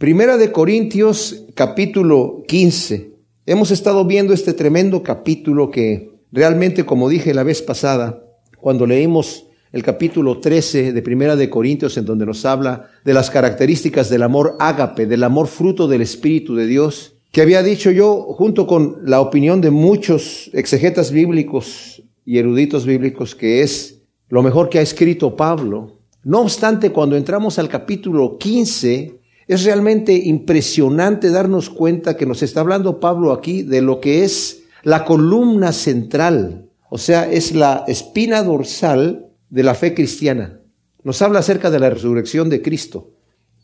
Primera de Corintios capítulo 15. Hemos estado viendo este tremendo capítulo que realmente, como dije la vez pasada, cuando leímos el capítulo 13 de Primera de Corintios, en donde nos habla de las características del amor ágape, del amor fruto del Espíritu de Dios, que había dicho yo, junto con la opinión de muchos exegetas bíblicos y eruditos bíblicos, que es lo mejor que ha escrito Pablo. No obstante, cuando entramos al capítulo 15, es realmente impresionante darnos cuenta que nos está hablando Pablo aquí de lo que es la columna central, o sea, es la espina dorsal de la fe cristiana. Nos habla acerca de la resurrección de Cristo.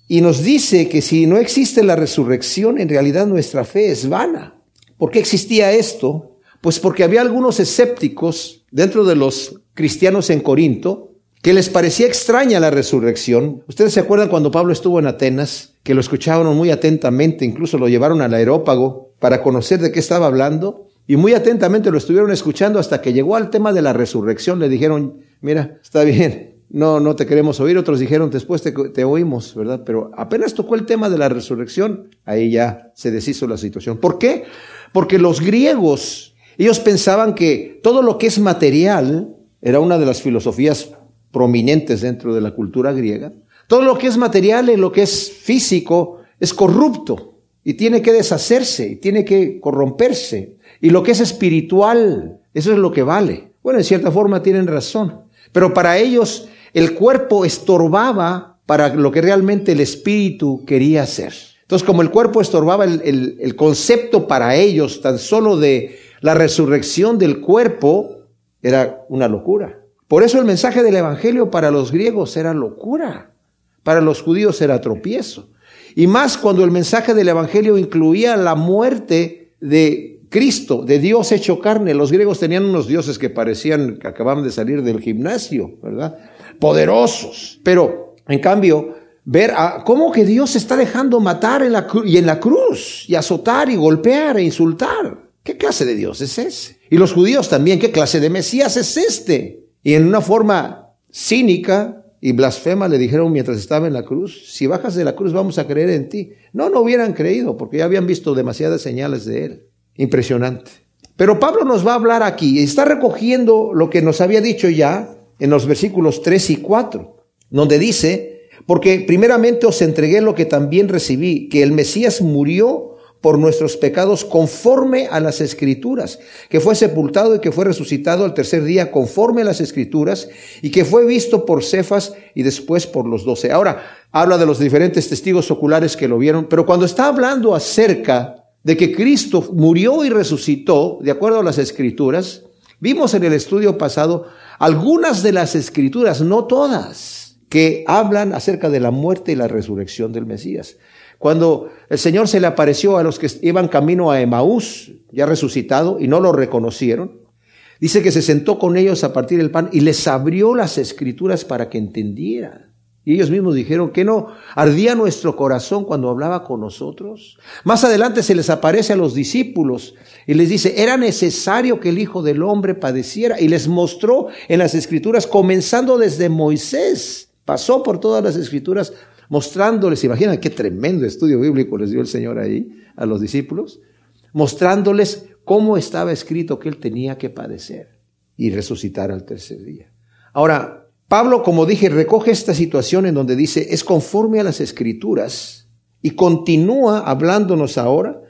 Y nos dice que si no existe la resurrección, en realidad nuestra fe es vana. ¿Por qué existía esto? Pues porque había algunos escépticos dentro de los cristianos en Corinto que les parecía extraña la resurrección. Ustedes se acuerdan cuando Pablo estuvo en Atenas, que lo escuchaban muy atentamente, incluso lo llevaron al aerópago para conocer de qué estaba hablando, y muy atentamente lo estuvieron escuchando hasta que llegó al tema de la resurrección. Le dijeron, mira, está bien, no, no te queremos oír. Otros dijeron, después te, te, oímos, ¿verdad? Pero apenas tocó el tema de la resurrección, ahí ya se deshizo la situación. ¿Por qué? Porque los griegos, ellos pensaban que todo lo que es material, era una de las filosofías prominentes dentro de la cultura griega. Todo lo que es material y lo que es físico es corrupto y tiene que deshacerse y tiene que corromperse. Y lo que es espiritual, eso es lo que vale. Bueno, en cierta forma tienen razón. Pero para ellos el cuerpo estorbaba para lo que realmente el espíritu quería hacer. Entonces, como el cuerpo estorbaba el, el, el concepto para ellos tan solo de la resurrección del cuerpo, era una locura. Por eso el mensaje del Evangelio para los griegos era locura, para los judíos era tropiezo. Y más cuando el mensaje del Evangelio incluía la muerte de Cristo, de Dios hecho carne. Los griegos tenían unos dioses que parecían que acababan de salir del gimnasio, ¿verdad? Poderosos. Pero, en cambio, ver a, cómo que Dios está dejando matar en la y en la cruz, y azotar y golpear e insultar. ¿Qué clase de Dios es ese? Y los judíos también, ¿qué clase de Mesías es este? Y en una forma cínica y blasfema le dijeron mientras estaba en la cruz, si bajas de la cruz vamos a creer en ti. No, no hubieran creído porque ya habían visto demasiadas señales de él. Impresionante. Pero Pablo nos va a hablar aquí, está recogiendo lo que nos había dicho ya en los versículos 3 y 4, donde dice, porque primeramente os entregué lo que también recibí, que el Mesías murió por nuestros pecados conforme a las escrituras, que fue sepultado y que fue resucitado al tercer día conforme a las escrituras y que fue visto por Cefas y después por los doce. Ahora, habla de los diferentes testigos oculares que lo vieron, pero cuando está hablando acerca de que Cristo murió y resucitó, de acuerdo a las escrituras, vimos en el estudio pasado algunas de las escrituras, no todas, que hablan acerca de la muerte y la resurrección del Mesías. Cuando el Señor se le apareció a los que iban camino a Emaús, ya resucitado, y no lo reconocieron, dice que se sentó con ellos a partir del pan y les abrió las escrituras para que entendieran. Y ellos mismos dijeron que no ardía nuestro corazón cuando hablaba con nosotros. Más adelante se les aparece a los discípulos y les dice, era necesario que el Hijo del Hombre padeciera. Y les mostró en las escrituras, comenzando desde Moisés, pasó por todas las escrituras mostrándoles, imagina qué tremendo estudio bíblico les dio el Señor ahí a los discípulos, mostrándoles cómo estaba escrito que él tenía que padecer y resucitar al tercer día. Ahora, Pablo, como dije, recoge esta situación en donde dice, es conforme a las escrituras y continúa hablándonos ahora,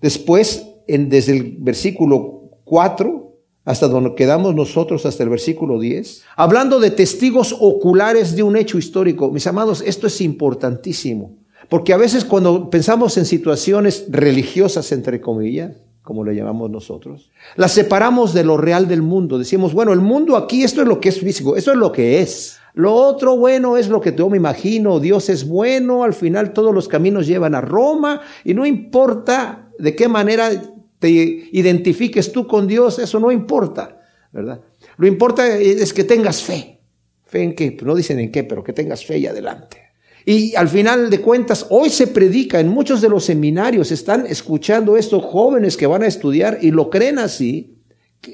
después, en, desde el versículo 4, hasta donde quedamos nosotros, hasta el versículo 10, hablando de testigos oculares de un hecho histórico. Mis amados, esto es importantísimo, porque a veces cuando pensamos en situaciones religiosas, entre comillas, como le llamamos nosotros, las separamos de lo real del mundo. Decimos, bueno, el mundo aquí, esto es lo que es físico, esto es lo que es. Lo otro bueno es lo que yo me imagino, Dios es bueno, al final todos los caminos llevan a Roma y no importa de qué manera te identifiques tú con Dios, eso no importa, ¿verdad? Lo importa es que tengas fe. ¿Fe en qué? Pues no dicen en qué, pero que tengas fe y adelante. Y al final de cuentas, hoy se predica en muchos de los seminarios, están escuchando estos jóvenes que van a estudiar y lo creen así,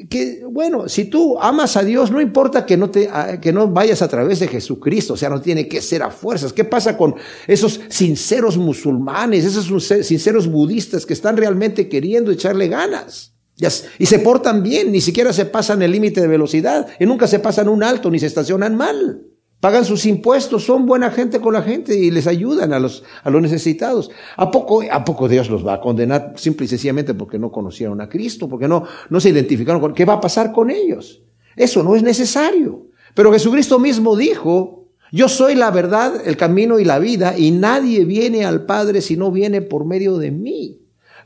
que, bueno, si tú amas a Dios, no importa que no, te, que no vayas a través de Jesucristo, o sea, no tiene que ser a fuerzas. ¿Qué pasa con esos sinceros musulmanes, esos sinceros budistas que están realmente queriendo echarle ganas? Y se portan bien, ni siquiera se pasan el límite de velocidad, y nunca se pasan un alto, ni se estacionan mal pagan sus impuestos, son buena gente con la gente y les ayudan a los, a los necesitados. ¿A poco, ¿A poco Dios los va a condenar simple y sencillamente porque no conocieron a Cristo, porque no, no se identificaron con qué va a pasar con ellos? Eso no es necesario. Pero Jesucristo mismo dijo, yo soy la verdad, el camino y la vida, y nadie viene al Padre si no viene por medio de mí.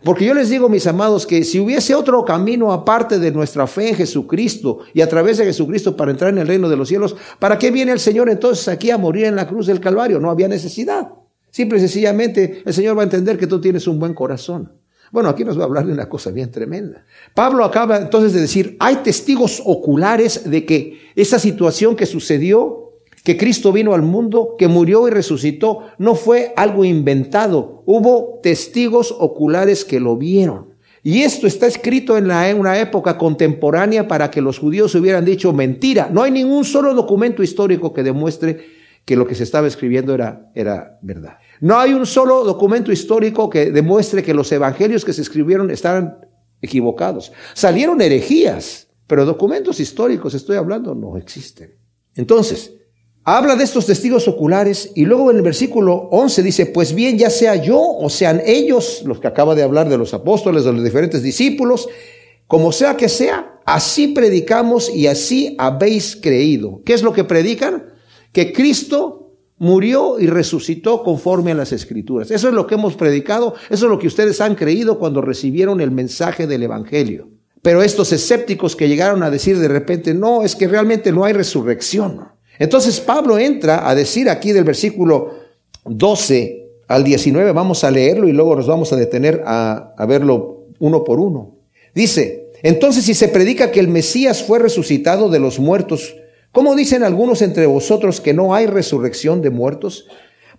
Porque yo les digo, mis amados, que si hubiese otro camino aparte de nuestra fe en Jesucristo y a través de Jesucristo para entrar en el reino de los cielos, ¿para qué viene el Señor entonces aquí a morir en la cruz del Calvario? No había necesidad. Simple y sencillamente el Señor va a entender que tú tienes un buen corazón. Bueno, aquí nos va a hablar de una cosa bien tremenda. Pablo acaba entonces de decir, hay testigos oculares de que esa situación que sucedió que Cristo vino al mundo, que murió y resucitó, no fue algo inventado. Hubo testigos oculares que lo vieron. Y esto está escrito en, una época contemporánea para que los judíos hubieran dicho mentira. No hay ningún solo documento histórico que demuestre que lo que se estaba escribiendo era, era verdad. No hay un solo documento histórico que demuestre que los evangelios que se escribieron estaban equivocados. Salieron herejías, pero documentos históricos, estoy hablando, no existen. Entonces, habla de estos testigos oculares y luego en el versículo 11 dice, pues bien, ya sea yo o sean ellos, los que acaba de hablar de los apóstoles, de los diferentes discípulos, como sea que sea, así predicamos y así habéis creído. ¿Qué es lo que predican? Que Cristo murió y resucitó conforme a las escrituras. Eso es lo que hemos predicado, eso es lo que ustedes han creído cuando recibieron el mensaje del Evangelio. Pero estos escépticos que llegaron a decir de repente, no, es que realmente no hay resurrección. Entonces Pablo entra a decir aquí del versículo 12 al 19, vamos a leerlo y luego nos vamos a detener a, verlo uno por uno. Dice, entonces si se predica que el Mesías fue resucitado de los muertos, ¿cómo dicen algunos entre vosotros que no hay resurrección de muertos?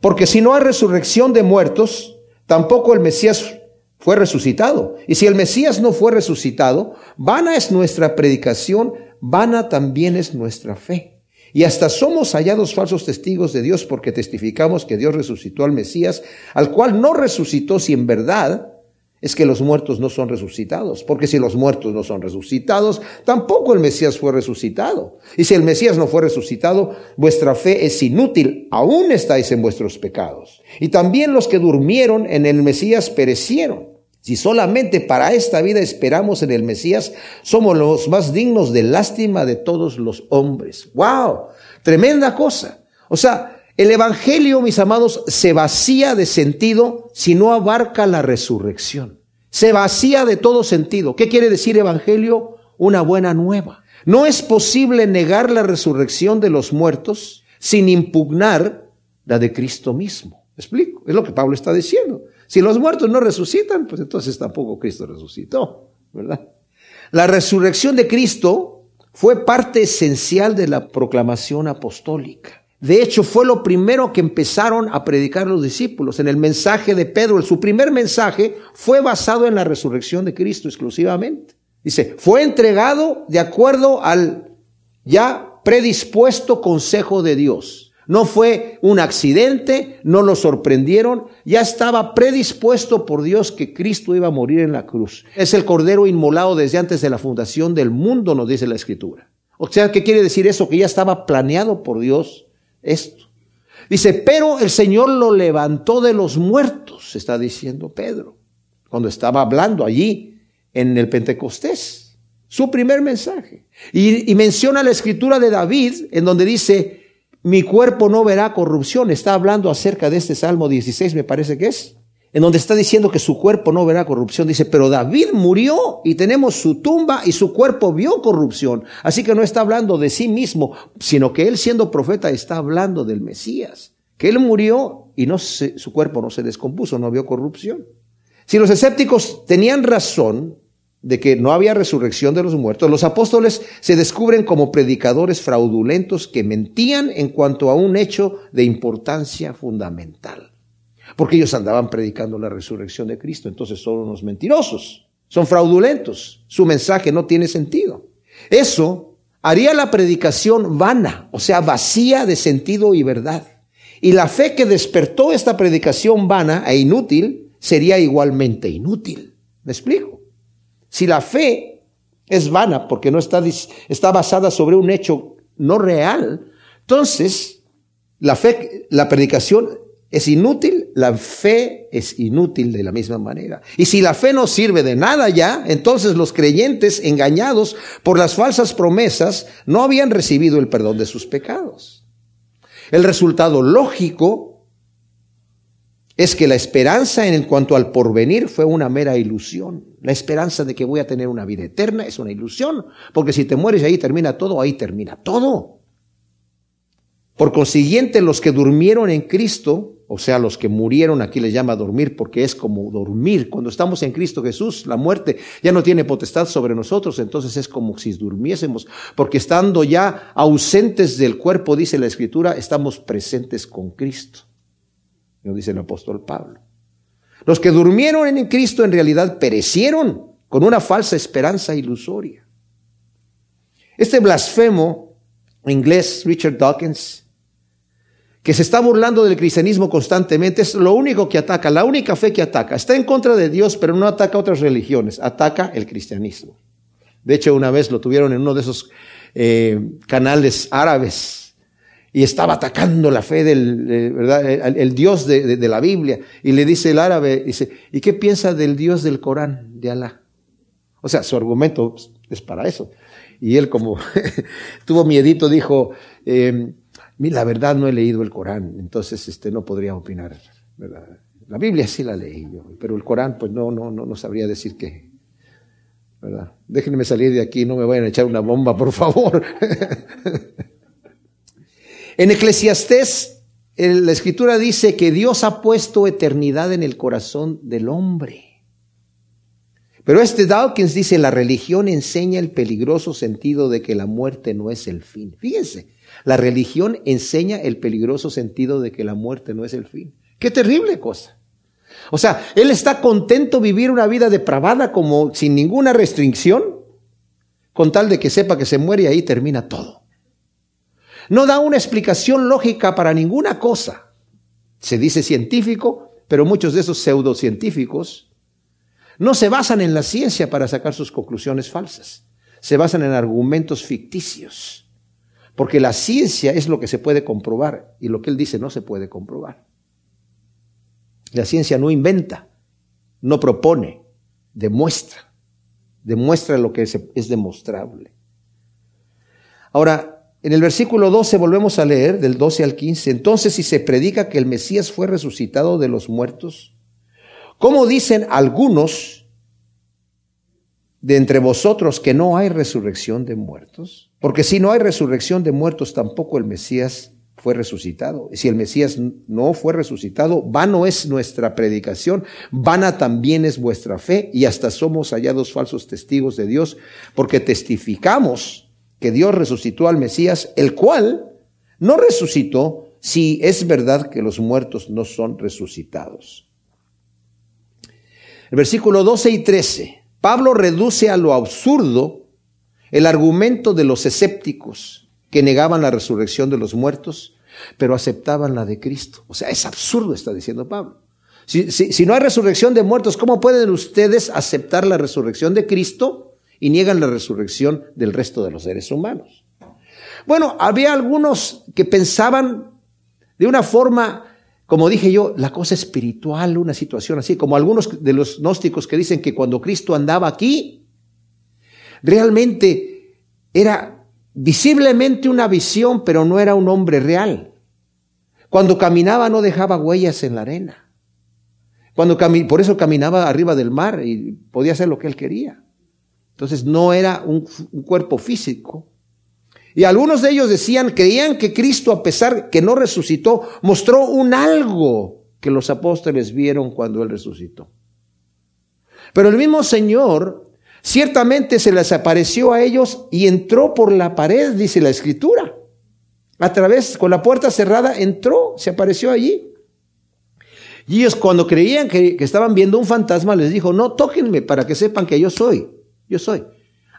Porque si no hay resurrección de muertos, tampoco el Mesías fue resucitado. Y si el Mesías no fue resucitado, vana es nuestra predicación, vana también es nuestra fe. Y hasta somos hallados falsos testigos de Dios porque testificamos que Dios resucitó al Mesías, al cual no resucitó si en verdad es que los muertos no son resucitados. Porque si los muertos no son resucitados, tampoco el Mesías fue resucitado. Y si el Mesías no fue resucitado, vuestra fe es inútil, aún estáis en vuestros pecados. Y también los que durmieron en el Mesías perecieron. Si solamente para esta vida esperamos en el Mesías, somos los más dignos de lástima de todos los hombres. ¡Wow! Tremenda cosa. O sea, el Evangelio, mis amados, se vacía de sentido si no abarca la resurrección. Se vacía de todo sentido. ¿Qué quiere decir Evangelio? Una buena nueva. No es posible negar la resurrección de los muertos sin impugnar la de Cristo mismo. ¿Me explico? Es lo que Pablo está diciendo. Si los muertos no resucitan, pues entonces tampoco Cristo resucitó, ¿verdad? La resurrección de Cristo fue parte esencial de la proclamación apostólica. De hecho, fue lo primero que empezaron a predicar los discípulos. En el mensaje de Pedro, su primer mensaje fue basado en la resurrección de Cristo exclusivamente. Dice, fue entregado de acuerdo al ya predispuesto consejo de Dios. No fue un accidente, no lo sorprendieron, ya estaba predispuesto por Dios que Cristo iba a morir en la cruz. Es el cordero inmolado desde antes de la fundación del mundo, nos dice la escritura. O sea, ¿qué quiere decir eso? Que ya estaba planeado por Dios esto. Dice, pero el Señor lo levantó de los muertos, está diciendo Pedro, cuando estaba hablando allí en el Pentecostés, su primer mensaje. Y, y menciona la escritura de David, en donde dice, mi cuerpo no verá corrupción. Está hablando acerca de este Salmo 16, me parece que es, en donde está diciendo que su cuerpo no verá corrupción. Dice, pero David murió y tenemos su tumba y su cuerpo vio corrupción. Así que no está hablando de sí mismo, sino que él siendo profeta está hablando del Mesías. Que él murió y no su cuerpo no se descompuso, no vio corrupción. Si los escépticos tenían razón, de que no había resurrección de los muertos, los apóstoles se descubren como predicadores fraudulentos que mentían en cuanto a un hecho de importancia fundamental. Porque ellos andaban predicando la resurrección de Cristo, entonces son unos mentirosos, son fraudulentos, su mensaje no tiene sentido. Eso haría la predicación vana, o sea, vacía de sentido y verdad. Y la fe que despertó esta predicación vana e inútil sería igualmente inútil. ¿Me explico? Si la fe es vana porque no está, está basada sobre un hecho no real, entonces la fe, la predicación es inútil, la fe es inútil de la misma manera. Y si la fe no sirve de nada ya, entonces los creyentes engañados por las falsas promesas no habían recibido el perdón de sus pecados. El resultado lógico es que la esperanza en cuanto al porvenir fue una mera ilusión. La esperanza de que voy a tener una vida eterna es una ilusión, porque si te mueres ahí termina todo, ahí termina todo. Por consiguiente, los que durmieron en Cristo o sea, los que murieron, aquí les llama dormir porque es como dormir. Cuando estamos en Cristo Jesús, la muerte ya no tiene potestad sobre nosotros, entonces es como si durmiésemos, porque estando ya ausentes del cuerpo, dice la Escritura, estamos presentes con Cristo. Lo dice el apóstol Pablo. Los que durmieron en Cristo en realidad perecieron con una falsa esperanza ilusoria. Este blasfemo inglés, Richard Dawkins, que se está burlando del cristianismo constantemente, es lo único que ataca, la única fe que ataca. Está en contra de Dios, pero no ataca otras religiones, ataca el cristianismo. De hecho, una vez lo tuvieron en uno de esos eh, canales árabes y estaba atacando la fe del ¿verdad? El, Dios de, de, la Biblia. Y le dice el árabe, dice, ¿y qué piensa del Dios del Corán, de Alá? O sea, su argumento es para eso. Y él como tuvo miedito, dijo, eh, la verdad no he leído el Corán, entonces este, no podría opinar. La Biblia sí la leí yo, pero el Corán pues no, no, no, no sabría decir qué. ¿verdad? Déjenme salir de aquí, no me vayan a echar una bomba, por favor. en Eclesiastés, la escritura dice que Dios ha puesto eternidad en el corazón del hombre. Pero este Dawkins dice, la religión enseña el peligroso sentido de que la muerte no es el fin. Fíjense, la religión enseña el peligroso sentido de que la muerte no es el fin. Qué terrible cosa. O sea, él está contento vivir una vida depravada como sin ninguna restricción, con tal de que sepa que se muere y ahí termina todo. No da una explicación lógica para ninguna cosa. Se dice científico, pero muchos de esos pseudocientíficos no se basan en la ciencia para sacar sus conclusiones falsas. Se basan en argumentos ficticios. Porque la ciencia es lo que se puede comprobar y lo que él dice no se puede comprobar. La ciencia no inventa, no propone, demuestra. Demuestra lo que es, demostrable. Ahora, en el versículo 12 volvemos a leer, del 12 al 15. Entonces, si se predica que el Mesías fue resucitado de los muertos, ¿cómo dicen algunos de entre vosotros que no hay resurrección de muertos? Porque si no hay resurrección de muertos, tampoco el Mesías fue resucitado. Si el Mesías no fue resucitado, vano es nuestra predicación, vana también es vuestra fe, y hasta somos hallados falsos testigos de Dios, porque testificamos que Dios resucitó al Mesías, el cual no resucitó si es verdad que los muertos no son resucitados. El versículo 12 y 13, Pablo reduce a lo absurdo el argumento de los escépticos que negaban la resurrección de los muertos, pero aceptaban la de Cristo. O sea, es absurdo, está diciendo Pablo. Si, no hay resurrección de muertos, ¿cómo pueden ustedes aceptar la resurrección de Cristo y niegan la resurrección del resto de los seres humanos? Bueno, había algunos que pensaban de una forma, como dije yo, la cosa espiritual, una situación así, como algunos de los gnósticos que dicen que cuando Cristo andaba aquí, Realmente era visiblemente una visión, pero no era un hombre real. Cuando caminaba no dejaba huellas en la arena. Cuando por eso caminaba arriba del mar y podía hacer lo que él quería. Entonces no era un, cuerpo físico. Y algunos de ellos decían, creían que Cristo, a pesar que no resucitó, mostró un algo que los apóstoles vieron cuando él resucitó. Pero el mismo Señor Ciertamente se les apareció a ellos y entró por la pared, dice la escritura. A través, con la puerta cerrada, entró, se apareció allí. Y ellos cuando creían que, estaban viendo un fantasma, les dijo, no, tóquenme para que sepan que yo soy, yo soy.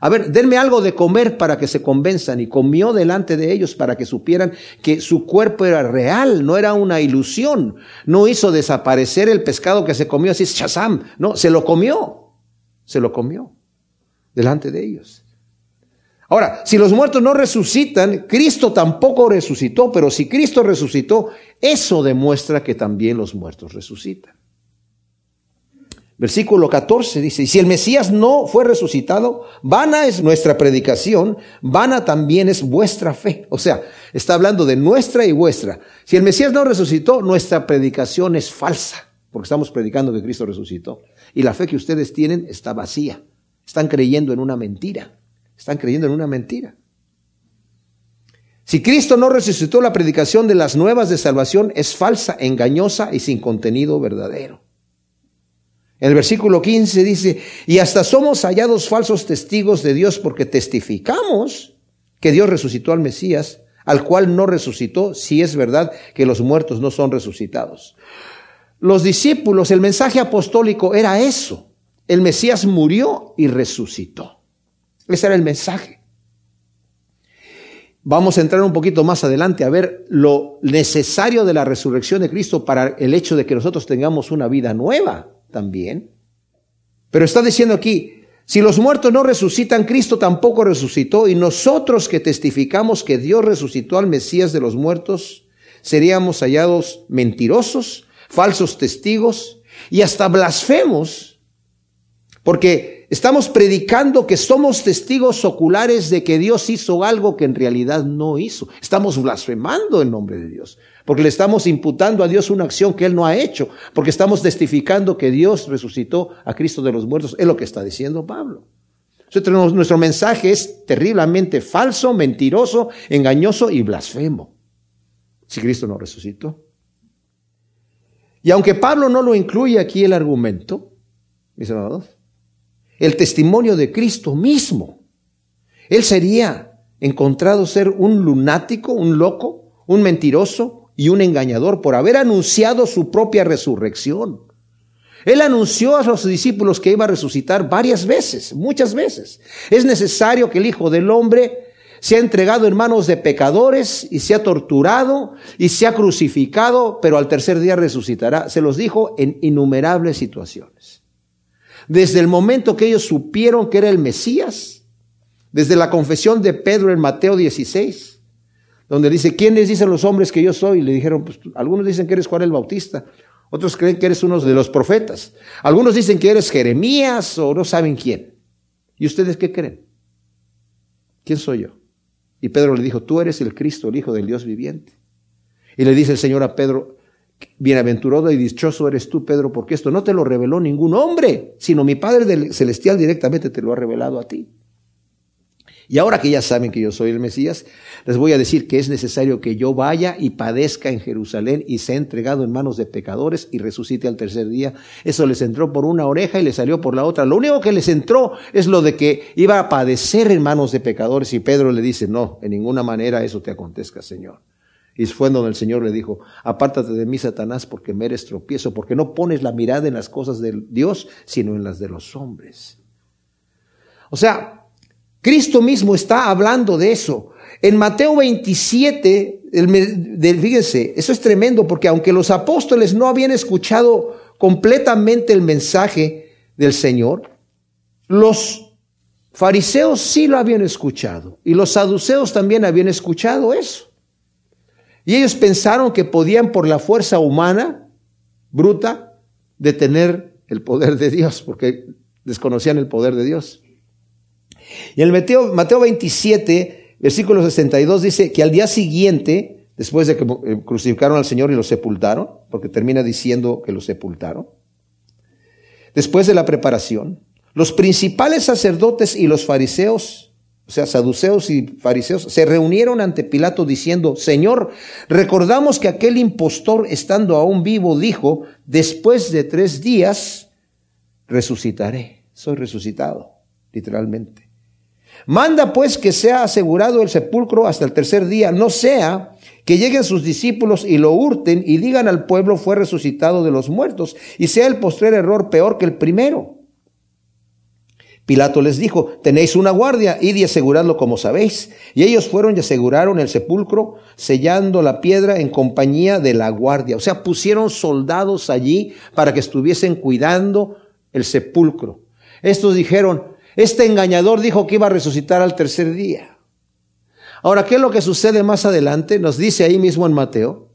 A ver, denme algo de comer para que se convenzan. Y comió delante de ellos para que supieran que su cuerpo era real, no era una ilusión. No hizo desaparecer el pescado que se comió así, shazam. No, se lo comió. Se lo comió delante de ellos. Ahora, si los muertos no resucitan, Cristo tampoco resucitó, pero si Cristo resucitó, eso demuestra que también los muertos resucitan. Versículo 14 dice, y si el Mesías no fue resucitado, vana es nuestra predicación, vana también es vuestra fe. O sea, está hablando de nuestra y vuestra. Si el Mesías no resucitó, nuestra predicación es falsa, porque estamos predicando que Cristo resucitó. Y la fe que ustedes tienen está vacía. Están creyendo en una mentira. Están creyendo en una mentira. Si Cristo no resucitó, la predicación de las nuevas de salvación es falsa, engañosa y sin contenido verdadero. En el versículo 15 dice, y hasta somos hallados falsos testigos de Dios porque testificamos que Dios resucitó al Mesías, al cual no resucitó, si es verdad que los muertos no son resucitados. Los discípulos, el mensaje apostólico era eso. El Mesías murió y resucitó. Ese era el mensaje. Vamos a entrar un poquito más adelante a ver lo necesario de la resurrección de Cristo para el hecho de que nosotros tengamos una vida nueva también. Pero está diciendo aquí, si los muertos no resucitan, Cristo tampoco resucitó y nosotros que testificamos que Dios resucitó al Mesías de los muertos, seríamos hallados mentirosos, falsos testigos y hasta blasfemos, porque Estamos predicando que somos testigos oculares de que Dios hizo algo que en realidad no hizo. Estamos blasfemando en nombre de Dios, porque le estamos imputando a Dios una acción que Él no ha hecho, porque estamos testificando que Dios resucitó a Cristo de los muertos. Es lo que está diciendo Pablo. nuestro mensaje es terriblemente falso, mentiroso, engañoso y blasfemo. Si Cristo no resucitó. Y aunque Pablo no lo incluye aquí el argumento, mis hermanos, el testimonio de Cristo mismo. Él sería encontrado ser un lunático, un loco, un mentiroso y un engañador por haber anunciado su propia resurrección. Él anunció a sus discípulos que iba a resucitar varias veces, muchas veces. Es necesario que el Hijo del Hombre sea entregado en manos de pecadores y sea torturado y sea crucificado, pero al tercer día resucitará. Se los dijo en innumerables situaciones. Desde el momento que ellos supieron que era el Mesías, desde la confesión de Pedro en Mateo 16, donde dice, ¿quiénes dicen los hombres que yo soy? le dijeron, pues algunos dicen que eres Juan el Bautista, otros creen que eres uno de los profetas, algunos dicen que eres Jeremías o no saben quién. ¿Y ustedes qué creen? ¿Quién soy yo? Y Pedro le dijo, tú eres el Cristo, el Hijo del Dios viviente. Y le dice el Señor a Pedro, Bienaventurado y dichoso eres tú, Pedro, porque esto no te lo reveló ningún hombre, sino mi Padre Celestial directamente te lo ha revelado a ti. Y ahora que ya saben que yo soy el Mesías, les voy a decir que es necesario que yo vaya y padezca en Jerusalén y sea entregado en manos de pecadores y resucite al tercer día. Eso les entró por una oreja y les salió por la otra. Lo único que les entró es lo de que iba a padecer en manos de pecadores y Pedro le dice, no, en ninguna manera eso te acontezca, Señor. Y fue donde el Señor le dijo, apártate de mí, Satanás, porque me eres tropiezo, porque no pones la mirada en las cosas de Dios, sino en las de los hombres. O sea, Cristo mismo está hablando de eso. En Mateo 27, fíjense, eso es tremendo, porque aunque los apóstoles no habían escuchado completamente el mensaje del Señor, los fariseos sí lo habían escuchado, y los saduceos también habían escuchado eso. Y ellos pensaron que podían por la fuerza humana, bruta, detener el poder de Dios, porque desconocían el poder de Dios. Y en Mateo, Mateo 27, versículo 62 dice que al día siguiente, después de que eh, crucificaron al Señor y lo sepultaron, porque termina diciendo que lo sepultaron, después de la preparación, los principales sacerdotes y los fariseos o sea, saduceos y fariseos, se reunieron ante Pilato diciendo, Señor, recordamos que aquel impostor, estando aún vivo, dijo, después de tres días, resucitaré. Soy resucitado, literalmente. Manda pues que sea asegurado el sepulcro hasta el tercer día, no sea que lleguen sus discípulos y lo hurten y digan al pueblo fue resucitado de los muertos y sea el postrer error peor que el primero. Pilato les dijo, tenéis una guardia, id y aseguradlo como sabéis. Y ellos fueron y aseguraron el sepulcro, sellando la piedra en compañía de la guardia. O sea, pusieron soldados allí para que estuviesen cuidando el sepulcro. Estos dijeron, este engañador dijo que iba a resucitar al tercer día. Ahora, ¿qué es lo que sucede más adelante? Nos dice ahí mismo en Mateo,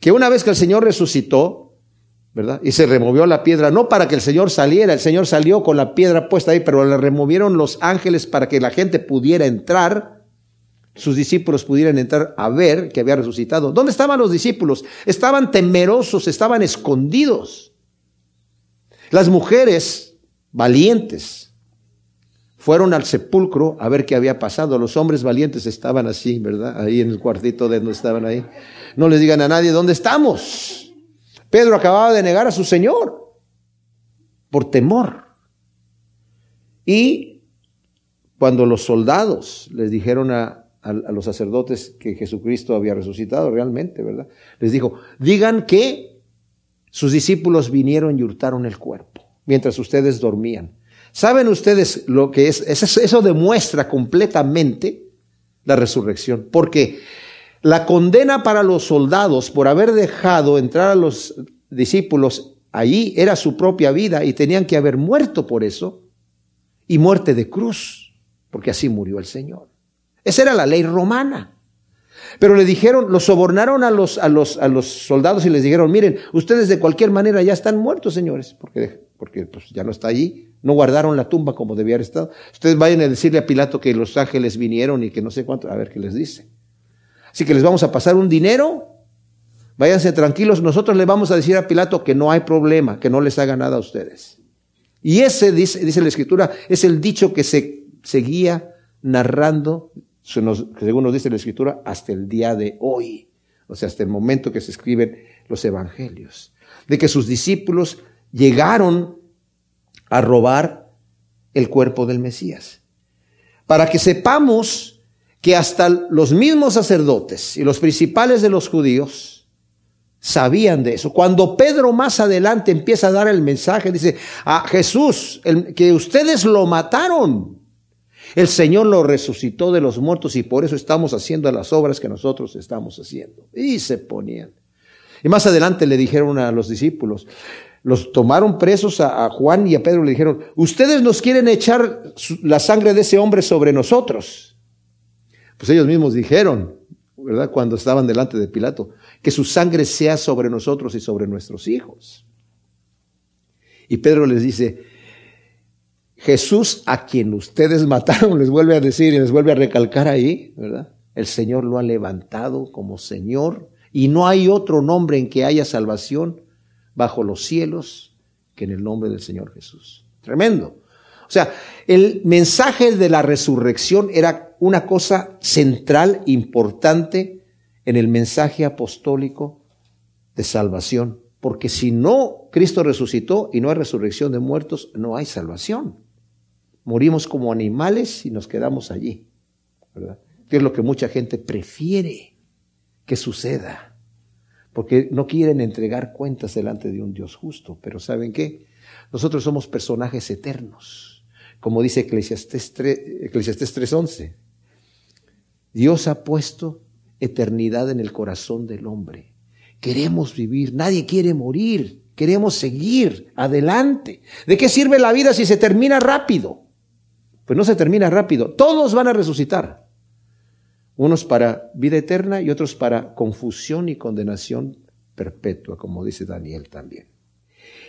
que una vez que el Señor resucitó, ¿verdad? Y se removió la piedra, no para que el Señor saliera, el Señor salió con la piedra puesta ahí, pero le removieron los ángeles para que la gente pudiera entrar, sus discípulos pudieran entrar a ver que había resucitado. ¿Dónde estaban los discípulos? Estaban temerosos, estaban escondidos. Las mujeres valientes fueron al sepulcro a ver qué había pasado. Los hombres valientes estaban así, ¿verdad? Ahí en el cuartito de donde estaban ahí. No les digan a nadie dónde estamos. Pedro acababa de negar a su Señor por temor. Y cuando los soldados les dijeron a, los sacerdotes que Jesucristo había resucitado realmente, ¿verdad? Les dijo, digan que sus discípulos vinieron y hurtaron el cuerpo mientras ustedes dormían. ¿Saben ustedes lo que es? Eso demuestra completamente la resurrección, porque la condena para los soldados por haber dejado entrar a los discípulos allí era su propia vida y tenían que haber muerto por eso y muerte de cruz, porque así murió el Señor. Esa era la ley romana. Pero le dijeron, los sobornaron a los, a los, a los soldados y les dijeron, miren, ustedes de cualquier manera ya están muertos, señores, porque, porque pues, ya no está allí, no guardaron la tumba como debía haber estado. Ustedes vayan a decirle a Pilato que los ángeles vinieron y que no sé cuánto, a ver qué les dice. Así que les vamos a pasar un dinero, váyanse tranquilos, nosotros le vamos a decir a Pilato que no hay problema, que no les haga nada a ustedes. Y ese, dice, dice la escritura, es el dicho que se seguía narrando, según nos dice la escritura, hasta el día de hoy, o sea, hasta el momento que se escriben los evangelios, de que sus discípulos llegaron a robar el cuerpo del Mesías. Para que sepamos que hasta los mismos sacerdotes y los principales de los judíos sabían de eso. Cuando Pedro más adelante empieza a dar el mensaje, dice, a Jesús, que ustedes lo mataron. El Señor lo resucitó de los muertos y por eso estamos haciendo las obras que nosotros estamos haciendo. Y se ponían. Y más adelante le dijeron a los discípulos, los tomaron presos a, a Juan y a Pedro, le dijeron, ustedes nos quieren echar la sangre de ese hombre sobre nosotros. Pues ellos mismos dijeron, ¿verdad? Cuando estaban delante de Pilato, que su sangre sea sobre nosotros y sobre nuestros hijos. Y Pedro les dice, Jesús a quien ustedes mataron, les vuelve a decir y les vuelve a recalcar ahí, ¿verdad? El Señor lo ha levantado como Señor y no hay otro nombre en que haya salvación bajo los cielos que en el nombre del Señor Jesús. Tremendo. O sea, el mensaje de la resurrección era una cosa central, importante en el mensaje apostólico de salvación. Porque si no, Cristo resucitó y no hay resurrección de muertos, no hay salvación. Morimos como animales y nos quedamos allí. ¿verdad? Que es lo que mucha gente prefiere que suceda. Porque no quieren entregar cuentas delante de un Dios justo. Pero ¿saben qué? Nosotros somos personajes eternos como dice Eclesiastés 3.11. Dios ha puesto eternidad en el corazón del hombre. Queremos vivir, nadie quiere morir, queremos seguir adelante. ¿De qué sirve la vida si se termina rápido? Pues no se termina rápido, todos van a resucitar. Unos para vida eterna y otros para confusión y condenación perpetua, como dice Daniel también.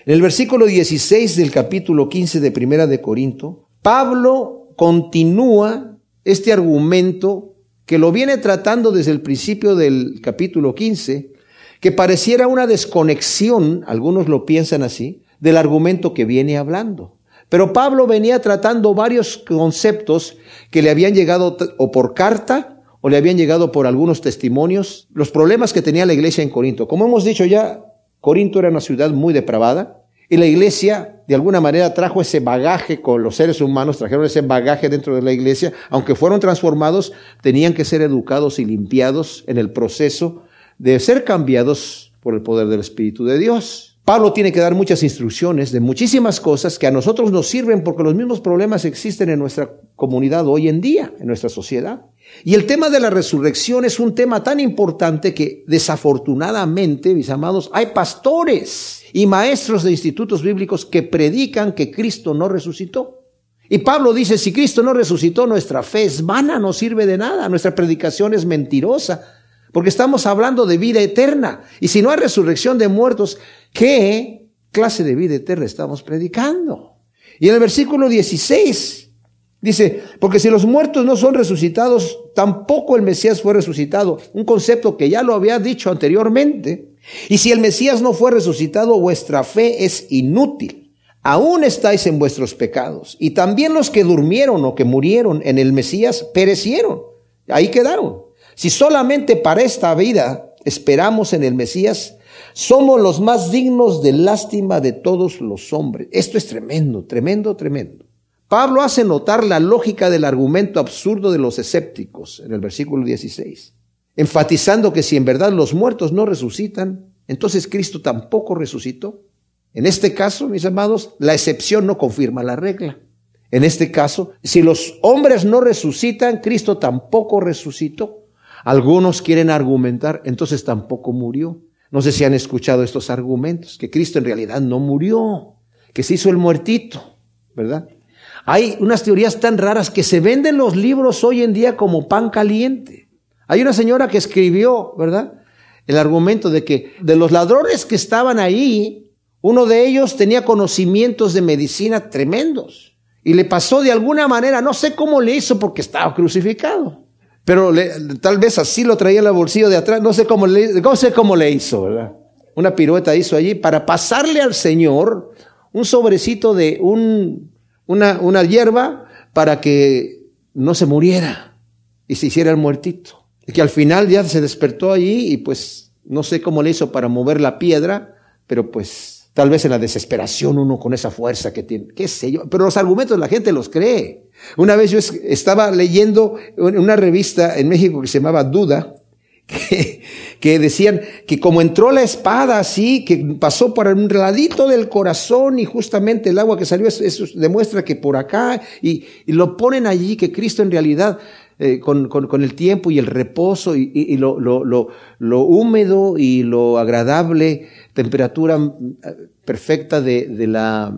En el versículo 16 del capítulo 15 de Primera de Corinto, Pablo continúa este argumento que lo viene tratando desde el principio del capítulo 15, que pareciera una desconexión, algunos lo piensan así, del argumento que viene hablando. Pero Pablo venía tratando varios conceptos que le habían llegado o por carta o le habían llegado por algunos testimonios, los problemas que tenía la iglesia en Corinto. Como hemos dicho ya, Corinto era una ciudad muy depravada y la iglesia de alguna manera trajo ese bagaje con los seres humanos, trajeron ese bagaje dentro de la iglesia, aunque fueron transformados, tenían que ser educados y limpiados en el proceso de ser cambiados por el poder del Espíritu de Dios. Pablo tiene que dar muchas instrucciones de muchísimas cosas que a nosotros nos sirven porque los mismos problemas existen en nuestra comunidad hoy en día, en nuestra sociedad. Y el tema de la resurrección es un tema tan importante que desafortunadamente, mis amados, hay pastores y maestros de institutos bíblicos que predican que Cristo no resucitó. Y Pablo dice, si Cristo no resucitó, nuestra fe es vana, no sirve de nada, nuestra predicación es mentirosa, porque estamos hablando de vida eterna. Y si no hay resurrección de muertos, ¿Qué clase de vida eterna estamos predicando? Y en el versículo 16 dice, porque si los muertos no son resucitados, tampoco el Mesías fue resucitado. Un concepto que ya lo había dicho anteriormente. Y si el Mesías no fue resucitado, vuestra fe es inútil. Aún estáis en vuestros pecados. Y también los que durmieron o que murieron en el Mesías perecieron. Ahí quedaron. Si solamente para esta vida esperamos en el Mesías, somos los más dignos de lástima de todos los hombres. Esto es tremendo, tremendo, tremendo. Pablo hace notar la lógica del argumento absurdo de los escépticos en el versículo 16, enfatizando que si en verdad los muertos no resucitan, entonces Cristo tampoco resucitó. En este caso, mis amados, la excepción no confirma la regla. En este caso, si los hombres no resucitan, Cristo tampoco resucitó. Algunos quieren argumentar, entonces tampoco murió. No sé si han escuchado estos argumentos, que Cristo en realidad no murió, que se hizo el muertito, ¿verdad? Hay unas teorías tan raras que se venden los libros hoy en día como pan caliente. Hay una señora que escribió, ¿verdad? El argumento de que de los ladrones que estaban ahí, uno de ellos tenía conocimientos de medicina tremendos. Y le pasó de alguna manera, no sé cómo le hizo porque estaba crucificado. Pero tal vez así lo traía en el bolsillo de atrás, no sé cómo le, no sé cómo le hizo, ¿verdad? Una pirueta hizo allí para pasarle al Señor un sobrecito de un, una, una hierba para que no se muriera y se hiciera el muertito. Y que al final ya se despertó allí y pues no sé cómo le hizo para mover la piedra, pero pues Tal vez en la desesperación uno con esa fuerza que tiene, qué sé yo, pero los argumentos la gente los cree. Una vez yo estaba leyendo una revista en México que se llamaba Duda, que, que, decían que como entró la espada así, que pasó por un ladito del corazón y justamente el agua que salió, eso, demuestra que por acá, y, lo ponen allí, que Cristo en realidad, eh, con, el tiempo y el reposo y, lo, húmedo y lo agradable, temperatura mm, perfecta de, de la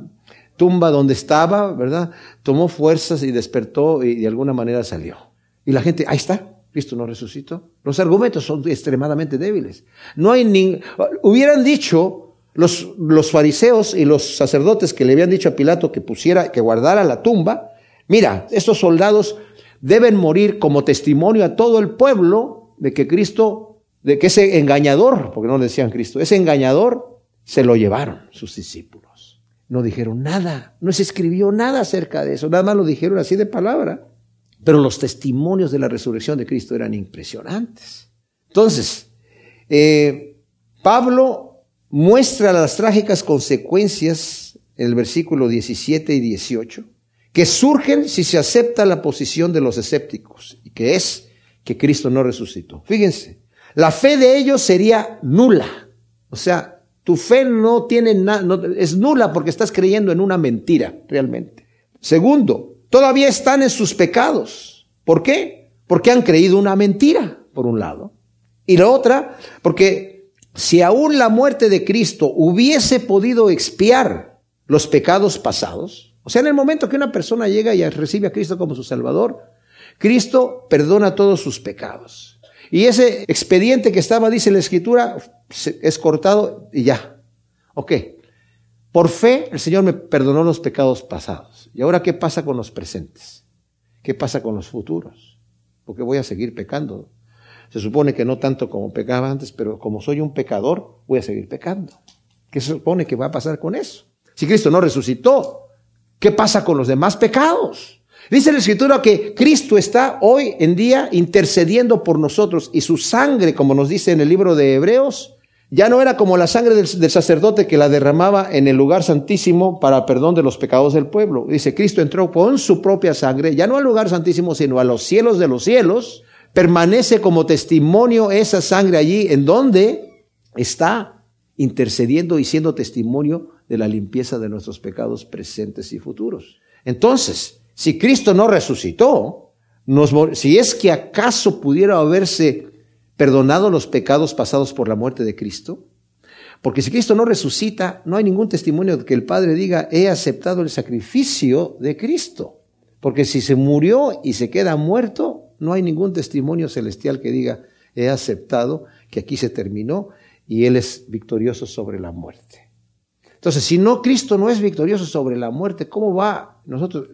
tumba donde estaba, ¿verdad? Tomó fuerzas y despertó y de alguna manera salió. Y la gente, ahí está, Cristo no resucitó. Los argumentos son extremadamente débiles. No hay ni, hubieran dicho los, los fariseos y los sacerdotes que le habían dicho a Pilato que pusiera, que guardara la tumba, mira, estos soldados deben morir como testimonio a todo el pueblo de que Cristo, de que ese engañador, porque no le decían Cristo, ese engañador se lo llevaron sus discípulos no dijeron nada, no se escribió nada acerca de eso, nada más lo dijeron así de palabra. Pero los testimonios de la resurrección de Cristo eran impresionantes. Entonces, eh, Pablo muestra las trágicas consecuencias en el versículo 17 y 18 que surgen si se acepta la posición de los escépticos, y que es que Cristo no resucitó. Fíjense, la fe de ellos sería nula. O sea, tu fe no tiene nada, es nula porque estás creyendo en una mentira, realmente. Segundo, todavía están en sus pecados. ¿Por qué? Porque han creído una mentira, por un lado. Y la otra, porque si aún la muerte de Cristo hubiese podido expiar los pecados pasados, o sea, en el momento que una persona llega y recibe a Cristo como su Salvador, Cristo perdona todos sus pecados. Y ese expediente que estaba, dice la Escritura, es cortado y ya. Ok. Por fe, el Señor me perdonó los pecados pasados. ¿Y ahora qué pasa con los presentes? ¿Qué pasa con los futuros? Porque voy a seguir pecando. Se supone que no tanto como pecaba antes, pero como soy un pecador, voy a seguir pecando. ¿Qué se supone que va a pasar con eso? Si Cristo no resucitó, ¿qué pasa con los demás pecados? Dice la escritura que Cristo está hoy en día intercediendo por nosotros y su sangre, como nos dice en el libro de Hebreos, ya no era como la sangre del, sacerdote que la derramaba en el lugar santísimo para perdón de los pecados del pueblo. Dice, Cristo entró con su propia sangre, ya no al lugar santísimo, sino a los cielos de los cielos. Permanece como testimonio esa sangre allí en donde está intercediendo y siendo testimonio de la limpieza de nuestros pecados presentes y futuros. Entonces, si Cristo no resucitó, si es que acaso pudiera haberse perdonado los pecados pasados por la muerte de Cristo, porque si Cristo no resucita, no hay ningún testimonio de que el Padre diga, he aceptado el sacrificio de Cristo. Porque si se murió y se queda muerto, no hay ningún testimonio celestial que diga, he aceptado que aquí se terminó y Él es victorioso sobre la muerte. Entonces, si no, Cristo no es victorioso sobre la muerte, ¿cómo va nosotros,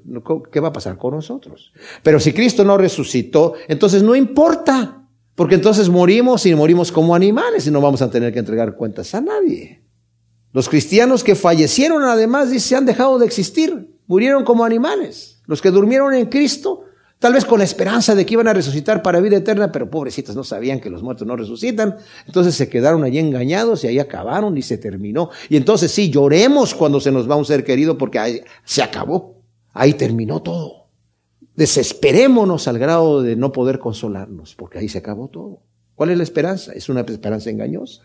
qué va a pasar con nosotros? Pero si Cristo no resucitó, entonces no importa. Porque entonces morimos y morimos como animales y no vamos a tener que entregar cuentas a nadie. Los cristianos que fallecieron además dice, han dejado de existir, murieron como animales. Los que durmieron en Cristo, tal vez con la esperanza de que iban a resucitar para vida eterna, pero pobrecitos no sabían que los muertos no resucitan. Entonces se quedaron allí engañados y ahí acabaron y se terminó. Y entonces sí, lloremos cuando se nos va un ser querido porque ahí se acabó. Ahí terminó todo. Desesperémonos al grado de no poder consolarnos, porque ahí se acabó todo. ¿Cuál es la esperanza? Es una esperanza engañosa.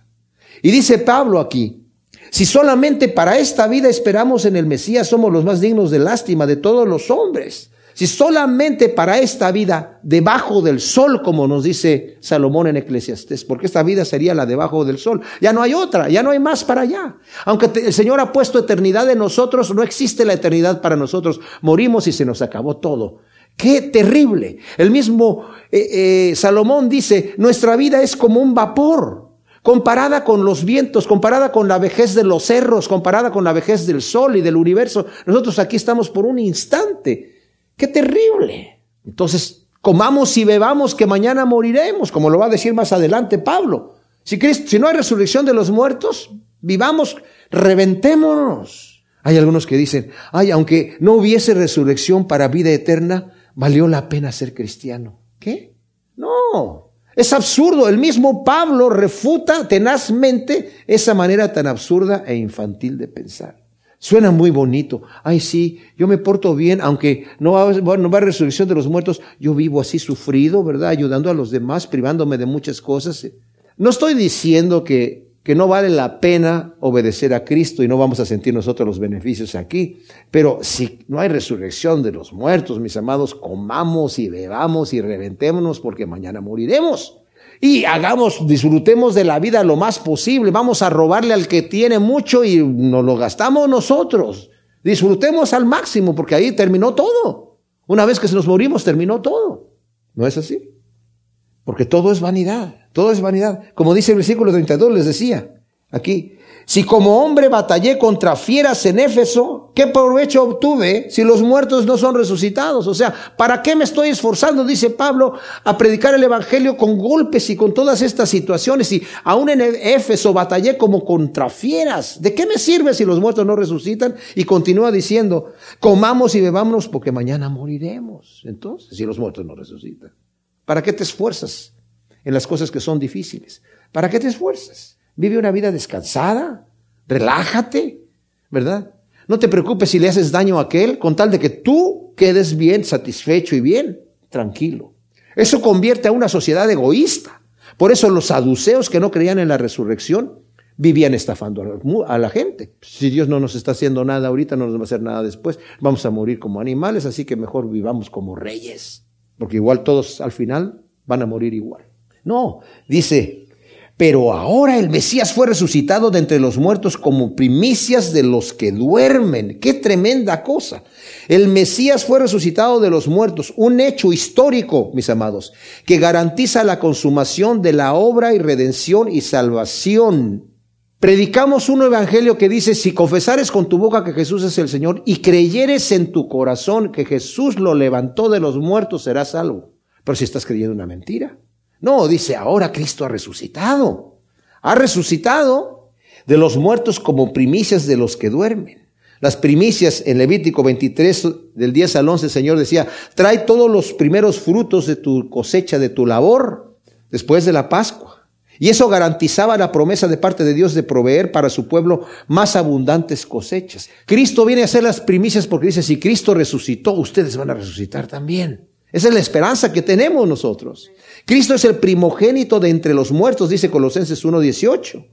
Y dice Pablo aquí, si solamente para esta vida esperamos en el Mesías, somos los más dignos de lástima de todos los hombres. Si solamente para esta vida, debajo del sol, como nos dice Salomón en Eclesiastés, porque esta vida sería la debajo del sol, ya no hay otra, ya no hay más para allá. Aunque el Señor ha puesto eternidad en nosotros, no existe la eternidad para nosotros. Morimos y se nos acabó todo. Qué terrible. El mismo eh, eh, Salomón dice, nuestra vida es como un vapor, comparada con los vientos, comparada con la vejez de los cerros, comparada con la vejez del sol y del universo. Nosotros aquí estamos por un instante. Qué terrible. Entonces, comamos y bebamos que mañana moriremos, como lo va a decir más adelante Pablo. Si, si no hay resurrección de los muertos, vivamos, reventémonos. Hay algunos que dicen, ay, aunque no hubiese resurrección para vida eterna, valió la pena ser cristiano. ¿Qué? No, es absurdo. El mismo Pablo refuta tenazmente esa manera tan absurda e infantil de pensar. Suena muy bonito. Ay, sí, yo me porto bien, aunque no va, no va a resurrección de los muertos, yo vivo así sufrido, ¿verdad? Ayudando a los demás, privándome de muchas cosas. No estoy diciendo que que no vale la pena obedecer a Cristo y no vamos a sentir nosotros los beneficios aquí. Pero si no hay resurrección de los muertos, mis amados, comamos y bebamos y reventémonos porque mañana moriremos. Y hagamos, disfrutemos de la vida lo más posible. Vamos a robarle al que tiene mucho y nos lo gastamos nosotros. Disfrutemos al máximo porque ahí terminó todo. Una vez que nos morimos, terminó todo. ¿No es así? Porque todo es vanidad, todo es vanidad. Como dice el versículo 32, les decía aquí, si como hombre batallé contra fieras en Éfeso, ¿qué provecho obtuve si los muertos no son resucitados? O sea, ¿para qué me estoy esforzando, dice Pablo, a predicar el Evangelio con golpes y con todas estas situaciones? Y aún en Éfeso batallé como contra fieras. ¿De qué me sirve si los muertos no resucitan? Y continúa diciendo, comamos y bebamos porque mañana moriremos. Entonces, si los muertos no resucitan. ¿Para qué te esfuerzas en las cosas que son difíciles? ¿Para qué te esfuerzas? Vive una vida descansada, relájate, ¿verdad? No te preocupes si le haces daño a aquel, con tal de que tú quedes bien, satisfecho y bien, tranquilo. Eso convierte a una sociedad egoísta. Por eso los saduceos que no creían en la resurrección vivían estafando a la gente. Si Dios no nos está haciendo nada ahorita, no nos va a hacer nada después. Vamos a morir como animales, así que mejor vivamos como reyes porque igual todos al final van a morir igual. No, dice, pero ahora el Mesías fue resucitado de entre los muertos como primicias de los que duermen. Qué tremenda cosa. El Mesías fue resucitado de los muertos, un hecho histórico, mis amados, que garantiza la consumación de la obra y redención y salvación Predicamos un evangelio que dice, si confesares con tu boca que Jesús es el Señor y creyeres en tu corazón que Jesús lo levantó de los muertos, serás salvo. Pero si estás creyendo una mentira. No, dice, ahora Cristo ha resucitado. Ha resucitado de los muertos como primicias de los que duermen. Las primicias en Levítico 23, del 10 al 11, el Señor decía, trae todos los primeros frutos de tu cosecha, de tu labor, después de la Pascua. Y eso garantizaba la promesa de parte de Dios de proveer para su pueblo más abundantes cosechas. Cristo viene a hacer las primicias porque dice, si Cristo resucitó, ustedes van a resucitar también. Esa es la esperanza que tenemos nosotros. Cristo es el primogénito de entre los muertos, dice Colosenses 1.18.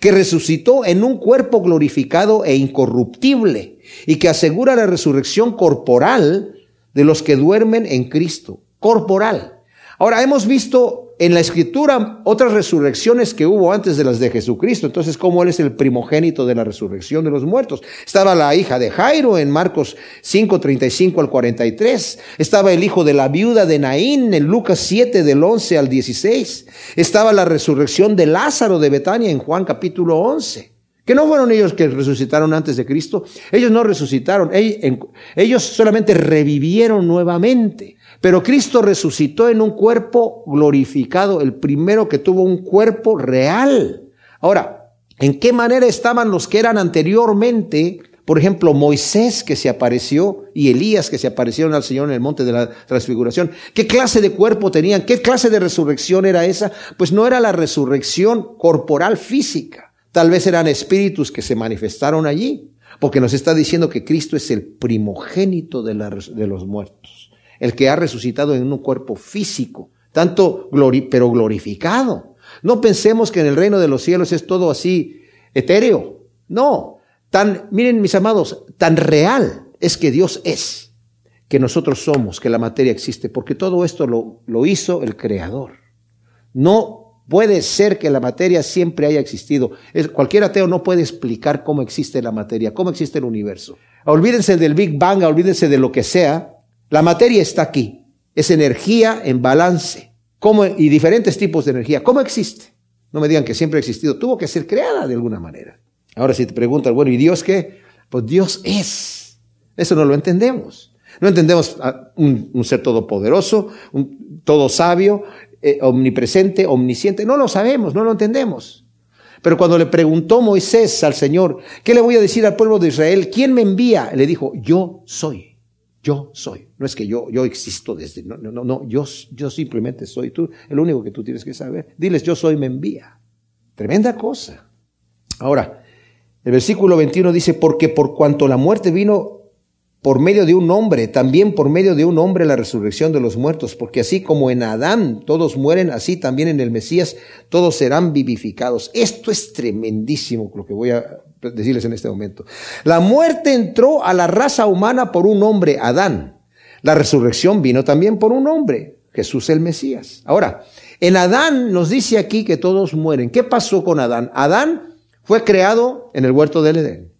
que resucitó en un cuerpo glorificado e incorruptible y que asegura la resurrección corporal de los que duermen en Cristo. Corporal. Ahora, hemos visto en la escritura otras resurrecciones que hubo antes de las de Jesucristo. Entonces, ¿cómo Él es el primogénito de la resurrección de los muertos? Estaba la hija de Jairo en Marcos 5, 35 al 43. Estaba el hijo de la viuda de Naín en Lucas 7 del 11 al 16. Estaba la resurrección de Lázaro de Betania en Juan capítulo 11. Que no fueron ellos que resucitaron antes de Cristo. Ellos no resucitaron. Ellos solamente revivieron nuevamente. Pero Cristo resucitó en un cuerpo glorificado, el primero que tuvo un cuerpo real. Ahora, ¿en qué manera estaban los que eran anteriormente? Por ejemplo, Moisés que se apareció y Elías que se aparecieron al Señor en el monte de la transfiguración. ¿Qué clase de cuerpo tenían? ¿Qué clase de resurrección era esa? Pues no era la resurrección corporal física. Tal vez eran espíritus que se manifestaron allí, porque nos está diciendo que Cristo es el primogénito de, de los muertos el que ha resucitado en un cuerpo físico, tanto pero glorificado. No pensemos que en el reino de los cielos es todo así etéreo. No, tan, miren mis amados, tan real es que Dios es, que nosotros somos, que la materia existe, porque todo esto lo, lo hizo el Creador. No puede ser que la materia siempre haya existido. cualquier ateo no puede explicar cómo existe la materia, cómo existe el universo. Olvídense del Big Bang, olvídense de lo que sea, la materia está aquí. Es energía en balance. ¿Cómo, y diferentes tipos de energía. ¿Cómo existe? No me digan que siempre ha existido. Tuvo que ser creada de alguna manera. Ahora si te preguntas, bueno, ¿y Dios qué? Pues Dios es. Eso no lo entendemos. No entendemos un, ser todopoderoso, un todo sabio, eh, omnipresente, omnisciente. No lo sabemos, no lo entendemos. Pero cuando le preguntó Moisés al Señor, ¿qué le voy a decir al pueblo de Israel? ¿Quién me envía? Le dijo, yo soy. Yo soy. No es que yo, yo existo desde. No, no, no. Yo, yo simplemente soy tú. El único que tú tienes que saber. Diles, yo soy, me envía. Tremenda cosa. Ahora, el versículo 21 dice, porque por cuanto la muerte vino por medio de un hombre, también por medio de un hombre la resurrección de los muertos, porque así como en Adán todos mueren, así también en el Mesías todos serán vivificados. Esto es tremendísimo lo que voy a decirles en este momento. La muerte entró a la raza humana por un hombre, Adán. La resurrección vino también por un hombre, Jesús el Mesías. Ahora, en Adán nos dice aquí que todos mueren. ¿Qué pasó con Adán? Adán fue creado en el huerto del Edén.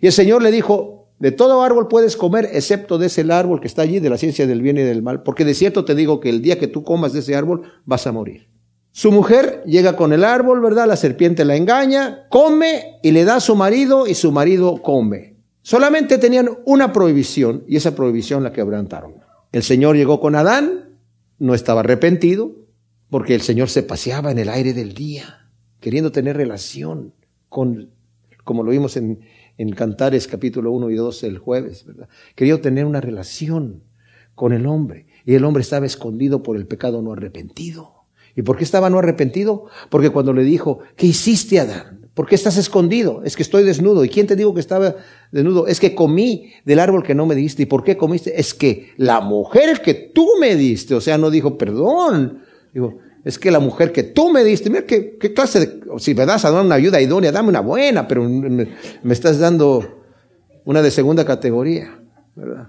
Y el Señor le dijo, de todo árbol puedes comer, excepto de ese árbol que está allí, de la ciencia del bien y del mal, porque de cierto te digo que el día que tú comas de ese árbol vas a morir. Su mujer llega con el árbol, ¿verdad? La serpiente la engaña, come y le da a su marido y su marido come. Solamente tenían una prohibición y esa prohibición la quebrantaron. El Señor llegó con Adán, no estaba arrepentido, porque el Señor se paseaba en el aire del día, queriendo tener relación con, como lo vimos en, en Cantares capítulo 1 y 2 el jueves, ¿verdad? Quería tener una relación con el hombre y el hombre estaba escondido por el pecado no arrepentido. ¿Y por qué estaba no arrepentido? Porque cuando le dijo, ¿qué hiciste, Adán? ¿Por qué estás escondido? Es que estoy desnudo. ¿Y quién te dijo que estaba desnudo? Es que comí del árbol que no me diste. ¿Y por qué comiste? Es que la mujer que tú me diste, o sea, no dijo perdón. Digo, es que la mujer que tú me diste, mira qué, qué clase de, si me das a dar una ayuda idónea, dame una buena, pero me, me estás dando una de segunda categoría, ¿verdad?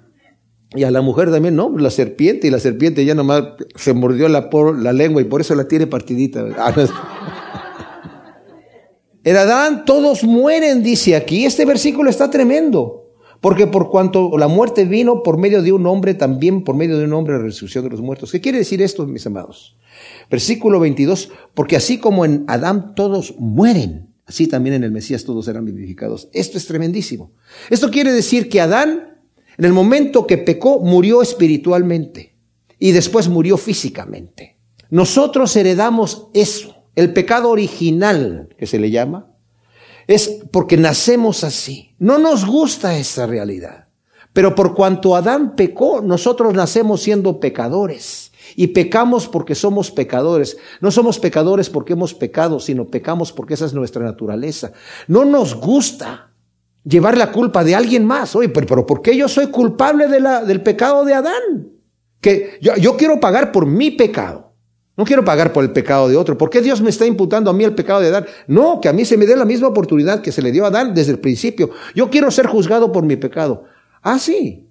Y a la mujer también, no, la serpiente, y la serpiente ya nomás se mordió la, la lengua y por eso la tiene partidita. Ah, en Adán todos mueren, dice aquí. Este versículo está tremendo. Porque por cuanto la muerte vino por medio de un hombre, también por medio de un hombre la resurrección de los muertos. ¿Qué quiere decir esto, mis amados? Versículo 22, porque así como en Adán todos mueren, así también en el Mesías todos serán vivificados. Esto es tremendísimo. Esto quiere decir que Adán en el momento que pecó, murió espiritualmente y después murió físicamente. Nosotros heredamos eso, el pecado original que se le llama, es porque nacemos así. No nos gusta esa realidad. Pero por cuanto Adán pecó, nosotros nacemos siendo pecadores. Y pecamos porque somos pecadores. No somos pecadores porque hemos pecado, sino pecamos porque esa es nuestra naturaleza. No nos gusta llevar la culpa de alguien más. Oye, pero, ¿por qué yo soy culpable de la, del pecado de Adán? Que yo, yo quiero pagar por mi pecado. No quiero pagar por el pecado de otro. ¿Por qué Dios me está imputando a mí el pecado de Adán? No, que a mí se me dé la misma oportunidad que se le dio a Adán desde el principio. Yo quiero ser juzgado por mi pecado. Ah, sí.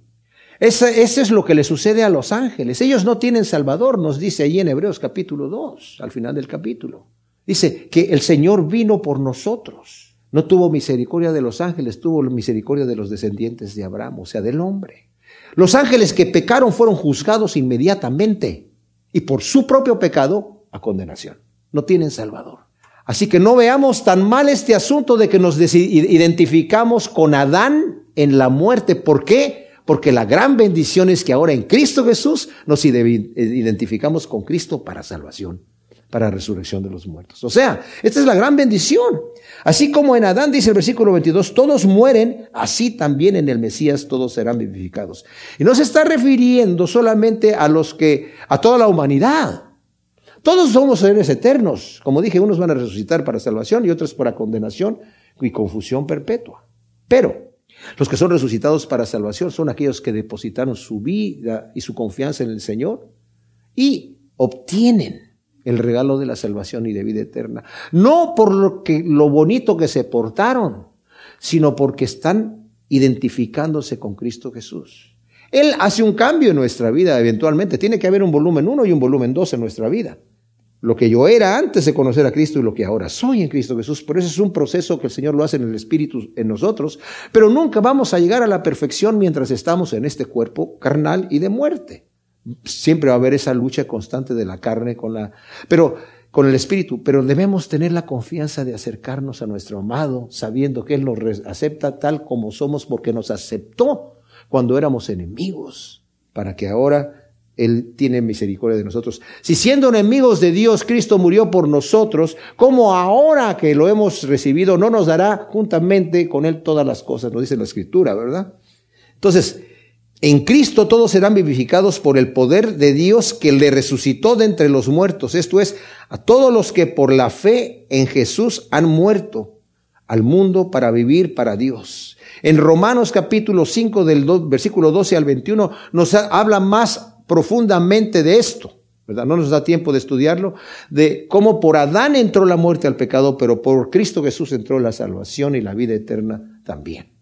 Eso, es lo que le sucede a los ángeles. Ellos no tienen Salvador, nos dice ahí en Hebreos capítulo 2, al final del capítulo. Dice que el Señor vino por nosotros. No tuvo misericordia de los ángeles, tuvo misericordia de los descendientes de Abraham, o sea, del hombre. Los ángeles que pecaron fueron juzgados inmediatamente y por su propio pecado a condenación. No tienen Salvador. Así que no veamos tan mal este asunto de que nos identificamos con Adán en la muerte. ¿Por qué? Porque la gran bendición es que ahora en Cristo Jesús nos identificamos con Cristo para salvación para resurrección de los muertos. O sea, esta es la gran bendición. Así como en Adán dice el versículo 22, todos mueren, así también en el Mesías todos serán vivificados. Y no se está refiriendo solamente a los que, a toda la humanidad. Todos somos seres eternos. Como dije, unos van a resucitar para salvación y otros para condenación y confusión perpetua. Pero los que son resucitados para salvación son aquellos que depositaron su vida y su confianza en el Señor y obtienen el regalo de la salvación y de vida eterna. No por lo, que, lo bonito que se portaron, sino porque están identificándose con Cristo Jesús. Él hace un cambio en nuestra vida eventualmente. Tiene que haber un volumen 1 y un volumen 2 en nuestra vida. Lo que yo era antes de conocer a Cristo y lo que ahora soy en Cristo Jesús. Por eso es un proceso que el Señor lo hace en el Espíritu en nosotros. Pero nunca vamos a llegar a la perfección mientras estamos en este cuerpo carnal y de muerte. Siempre va a haber esa lucha constante de la carne con la, pero con el espíritu, pero debemos tener la confianza de acercarnos a nuestro amado, sabiendo que Él nos acepta tal como somos, porque nos aceptó cuando éramos enemigos, para que ahora Él tiene misericordia de nosotros. Si siendo enemigos de Dios, Cristo murió por nosotros, ¿cómo ahora que lo hemos recibido no nos dará juntamente con Él todas las cosas? Nos dice la Escritura, ¿verdad? Entonces, en Cristo todos serán vivificados por el poder de Dios que le resucitó de entre los muertos. Esto es, a todos los que por la fe en Jesús han muerto al mundo para vivir para Dios. En Romanos capítulo 5 del versículo 12 al 21 nos habla más profundamente de esto. No nos da tiempo de estudiarlo, de cómo por Adán entró la muerte al pecado, pero por Cristo Jesús entró la salvación y la vida eterna también.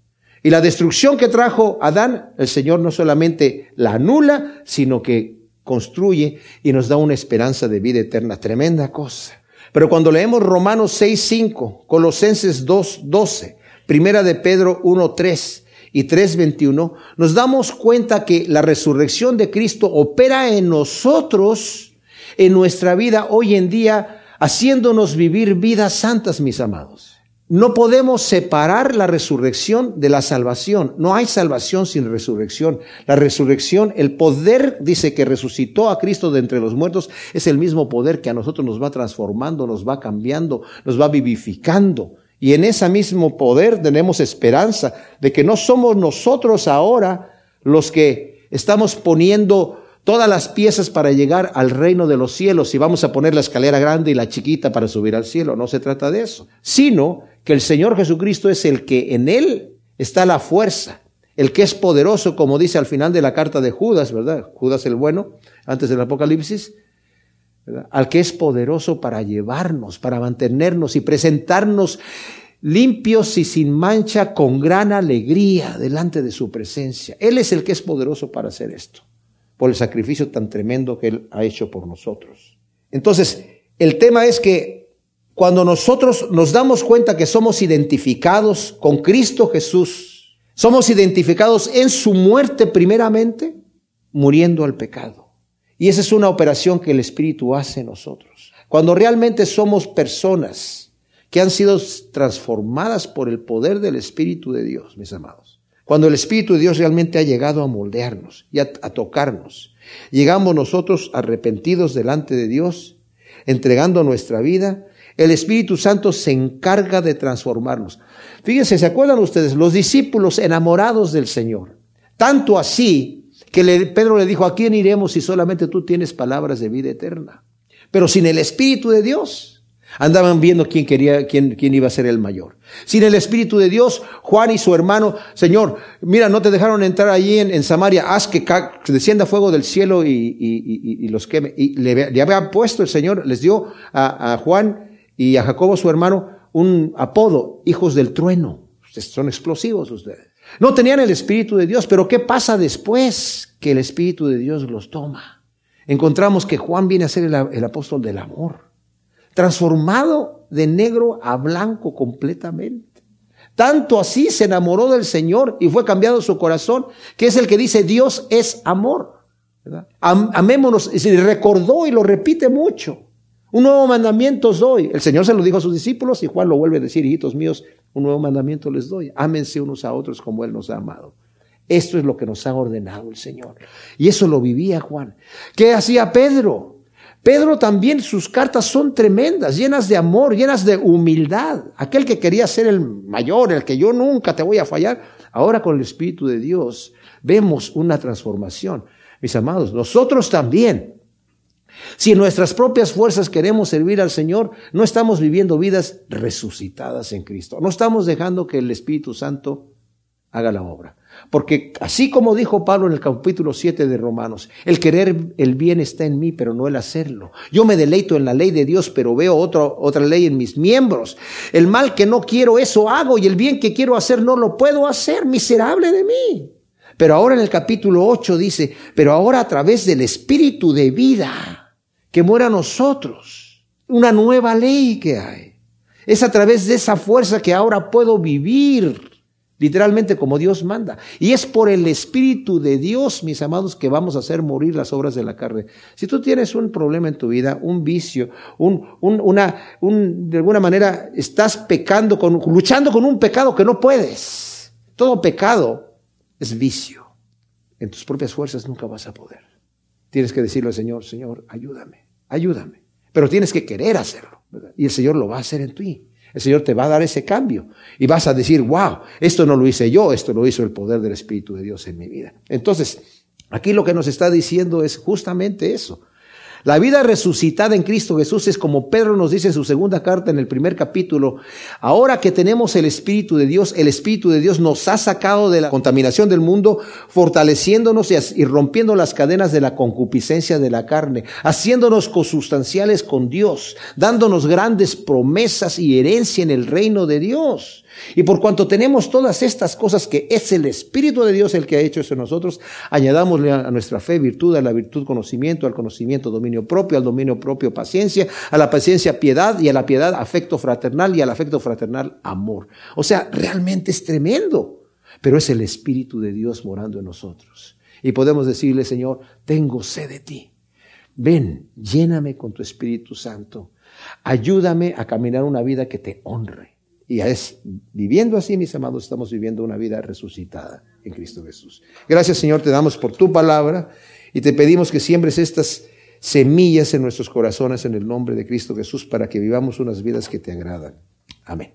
Y la destrucción que trajo Adán, el Señor no solamente la anula, sino que construye y nos da una esperanza de vida eterna. Tremenda cosa. Pero cuando leemos Romanos 6.5, Colosenses 2.12, Primera de Pedro 1.3 y 3.21, nos damos cuenta que la resurrección de Cristo opera en nosotros, en nuestra vida hoy en día, haciéndonos vivir vidas santas, mis amados. No podemos separar la resurrección de la salvación. No hay salvación sin resurrección. La resurrección, el poder, dice que resucitó a Cristo de entre los muertos, es el mismo poder que a nosotros nos va transformando, nos va cambiando, nos va vivificando. Y en ese mismo poder tenemos esperanza de que no somos nosotros ahora los que estamos poniendo todas las piezas para llegar al reino de los cielos y vamos a poner la escalera grande y la chiquita para subir al cielo. No se trata de eso, sino que el Señor Jesucristo es el que en Él está la fuerza, el que es poderoso, como dice al final de la carta de Judas, ¿verdad? Judas el bueno, antes del Apocalipsis, al que es poderoso para llevarnos, para mantenernos y presentarnos limpios y sin mancha, con gran alegría delante de su presencia. Él es el que es poderoso para hacer esto, por el sacrificio tan tremendo que Él ha hecho por nosotros. Entonces, el tema es que cuando nosotros nos damos cuenta que somos identificados con Cristo Jesús, somos identificados en su muerte primeramente, muriendo al pecado. Y esa es una operación que el Espíritu hace en nosotros. Cuando realmente somos personas que han sido transformadas por el poder del Espíritu de Dios, mis amados. Cuando el Espíritu de Dios realmente ha llegado a moldearnos y a, tocarnos, llegamos nosotros arrepentidos delante de Dios, entregando nuestra vida el Espíritu Santo se encarga de transformarnos. Fíjense, ¿se acuerdan ustedes? Los discípulos enamorados del Señor. Tanto así que Pedro le dijo, ¿a quién iremos si solamente tú tienes palabras de vida eterna? Pero sin el Espíritu de Dios. Andaban viendo quién quería, quién, quién iba a ser el mayor. Sin el Espíritu de Dios, Juan y su hermano, Señor, mira, no te dejaron entrar allí en, Samaria, haz que, descienda fuego del cielo y, los queme. Y le, le, había puesto el Señor, les dio a, a Juan y a Jacobo, su hermano, un apodo, hijos del trueno. Son explosivos ustedes. No tenían el Espíritu de Dios, pero ¿qué pasa después que el Espíritu de Dios los toma? Encontramos que Juan viene a ser el, apóstol del amor, transformado de negro a blanco completamente. Tanto así se enamoró del Señor y fue cambiado su corazón, que es el que dice Dios es amor. amémonos, y recordó y lo repite mucho. Un nuevo mandamiento os doy. El Señor se lo dijo a sus discípulos y Juan lo vuelve a decir, hijitos míos, un nuevo mandamiento les doy. Ámense unos a otros como Él nos ha amado. Esto es lo que nos ha ordenado el Señor. Y eso lo vivía Juan. ¿Qué hacía Pedro? Pedro también, sus cartas son tremendas, llenas de amor, llenas de humildad. Aquel que quería ser el mayor, el que yo nunca te voy a fallar. Ahora con el Espíritu de Dios vemos una transformación. Mis amados, nosotros también si en nuestras propias fuerzas queremos servir al Señor, no estamos viviendo vidas resucitadas en Cristo. No estamos dejando que el Espíritu Santo haga la obra. Porque así como dijo Pablo en el capítulo 7 de Romanos, el querer el bien está en mí, pero no el hacerlo. Yo me deleito en la ley de Dios, pero veo otra ley en mis miembros. El mal que no quiero, eso hago, y el bien que quiero hacer no lo puedo hacer, miserable de mí. Pero ahora en el capítulo 8 dice, pero ahora a través del Espíritu de vida, que muera a nosotros. Una nueva ley que hay. Es a través de esa fuerza que ahora puedo vivir literalmente como Dios manda. Y es por el Espíritu de Dios, mis amados, que vamos a hacer morir las obras de la carne. Si tú tienes un problema en tu vida, un vicio, un, una, un, de alguna manera estás pecando, con, luchando con un pecado que no puedes. Todo pecado es vicio. En tus propias fuerzas nunca vas a poder. Tienes que decirle al Señor, Señor, ayúdame, ayúdame. Pero tienes que querer hacerlo. Y el Señor lo va a hacer en ti. El Señor te va a dar ese cambio. Y vas a decir, wow, esto no lo hice yo, esto lo hizo el poder del Espíritu de Dios en mi vida. Entonces, aquí lo que nos está diciendo es justamente eso. La vida resucitada en Cristo Jesús es como Pedro nos dice en su segunda carta en el primer capítulo. Ahora que tenemos el Espíritu de Dios, el Espíritu de Dios nos ha sacado de la contaminación del mundo, fortaleciéndonos y rompiendo las cadenas de la concupiscencia de la carne, haciéndonos consustanciales con Dios, dándonos grandes promesas y herencia en el reino de Dios. Y por cuanto tenemos todas estas cosas que es el Espíritu de Dios el que ha hecho eso en nosotros, añadámosle a nuestra fe virtud, a la virtud conocimiento, al conocimiento dominio propio, al dominio propio paciencia, a la paciencia piedad y a la piedad afecto fraternal y al afecto fraternal amor. O sea, realmente es tremendo, pero es el Espíritu de Dios morando en nosotros. Y podemos decirle, Señor, tengo sed de ti. Ven, lléname con tu Espíritu Santo. Ayúdame a caminar una vida que te honre. Y es viviendo así, mis amados, estamos viviendo una vida resucitada en Cristo Jesús. Gracias, Señor, te damos por tu palabra y te pedimos que siembres estas semillas en nuestros corazones en el nombre de Cristo Jesús para que vivamos unas vidas que te agradan. Amén.